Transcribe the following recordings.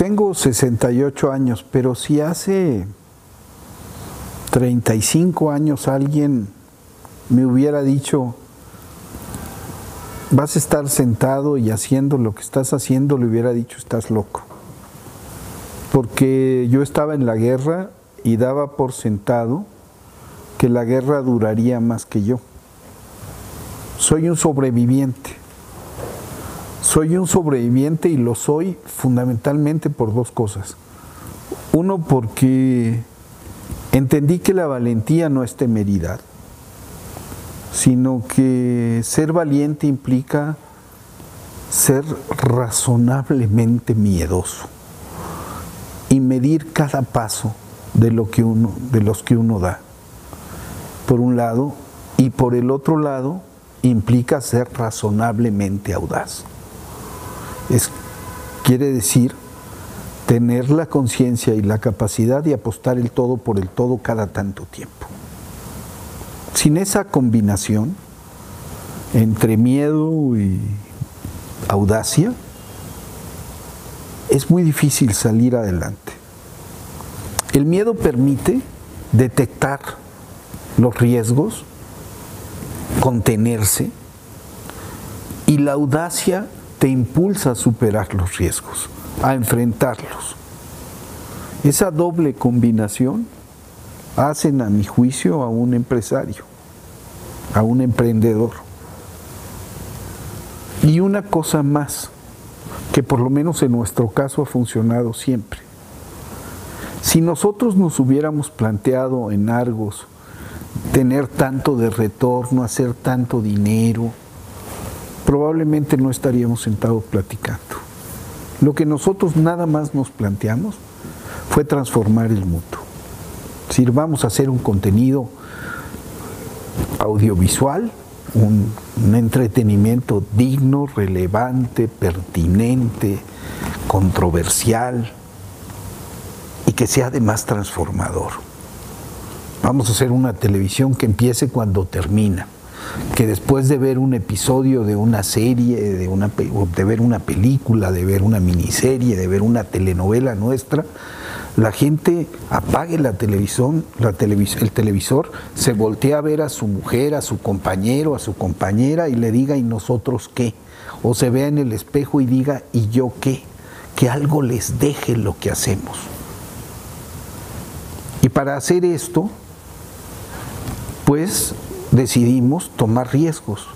Tengo 68 años, pero si hace 35 años alguien me hubiera dicho, vas a estar sentado y haciendo lo que estás haciendo, le hubiera dicho, estás loco. Porque yo estaba en la guerra y daba por sentado que la guerra duraría más que yo. Soy un sobreviviente. Soy un sobreviviente y lo soy fundamentalmente por dos cosas. Uno, porque entendí que la valentía no es temeridad, sino que ser valiente implica ser razonablemente miedoso y medir cada paso de lo que uno de los que uno da. Por un lado, y por el otro lado implica ser razonablemente audaz. Es, quiere decir tener la conciencia y la capacidad de apostar el todo por el todo cada tanto tiempo. Sin esa combinación entre miedo y audacia, es muy difícil salir adelante. El miedo permite detectar los riesgos, contenerse, y la audacia te impulsa a superar los riesgos, a enfrentarlos. Esa doble combinación hacen a mi juicio a un empresario, a un emprendedor. Y una cosa más, que por lo menos en nuestro caso ha funcionado siempre. Si nosotros nos hubiéramos planteado en Argos tener tanto de retorno, hacer tanto dinero, probablemente no estaríamos sentados platicando. Lo que nosotros nada más nos planteamos fue transformar el mutuo. Si vamos a hacer un contenido audiovisual, un, un, entretenimiento digno, relevante, pertinente, controversial y que sea además transformador. Vamos a hacer una televisión que empiece cuando termina que después de ver un episodio de una serie, de, una, de ver una película, de ver una miniserie, de ver una telenovela nuestra, la gente apague la televisión, la el televisor, se voltea a ver a su mujer, a su compañero, a su compañera y le diga, ¿y nosotros qué? O se vea en el espejo y diga, ¿y yo qué? Que algo les deje lo que hacemos. Y para hacer esto, pues decidimos tomar riesgos.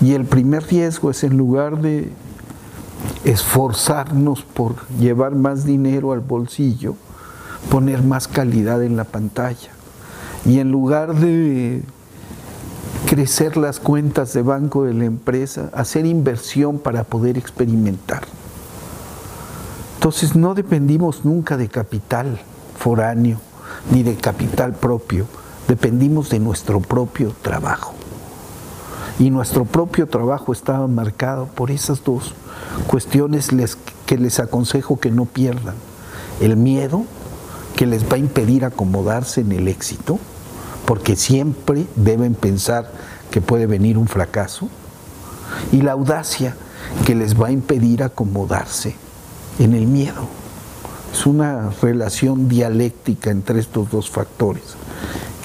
Y el primer riesgo es en lugar de esforzarnos por llevar más dinero al bolsillo, poner más calidad en la pantalla. Y en lugar de crecer las cuentas de banco de la empresa, hacer inversión para poder experimentar. Entonces no dependimos nunca de capital foráneo ni de capital propio dependimos de nuestro propio trabajo. Y nuestro propio trabajo estaba marcado por esas dos cuestiones que les aconsejo que no pierdan. El miedo, que les va a impedir acomodarse en el éxito, porque siempre deben pensar que puede venir un fracaso. Y la audacia, que les va a impedir acomodarse en el miedo. Es una relación dialéctica entre estos dos factores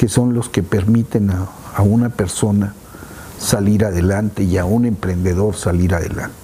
que son los que permiten a, una persona salir adelante y a un emprendedor salir adelante.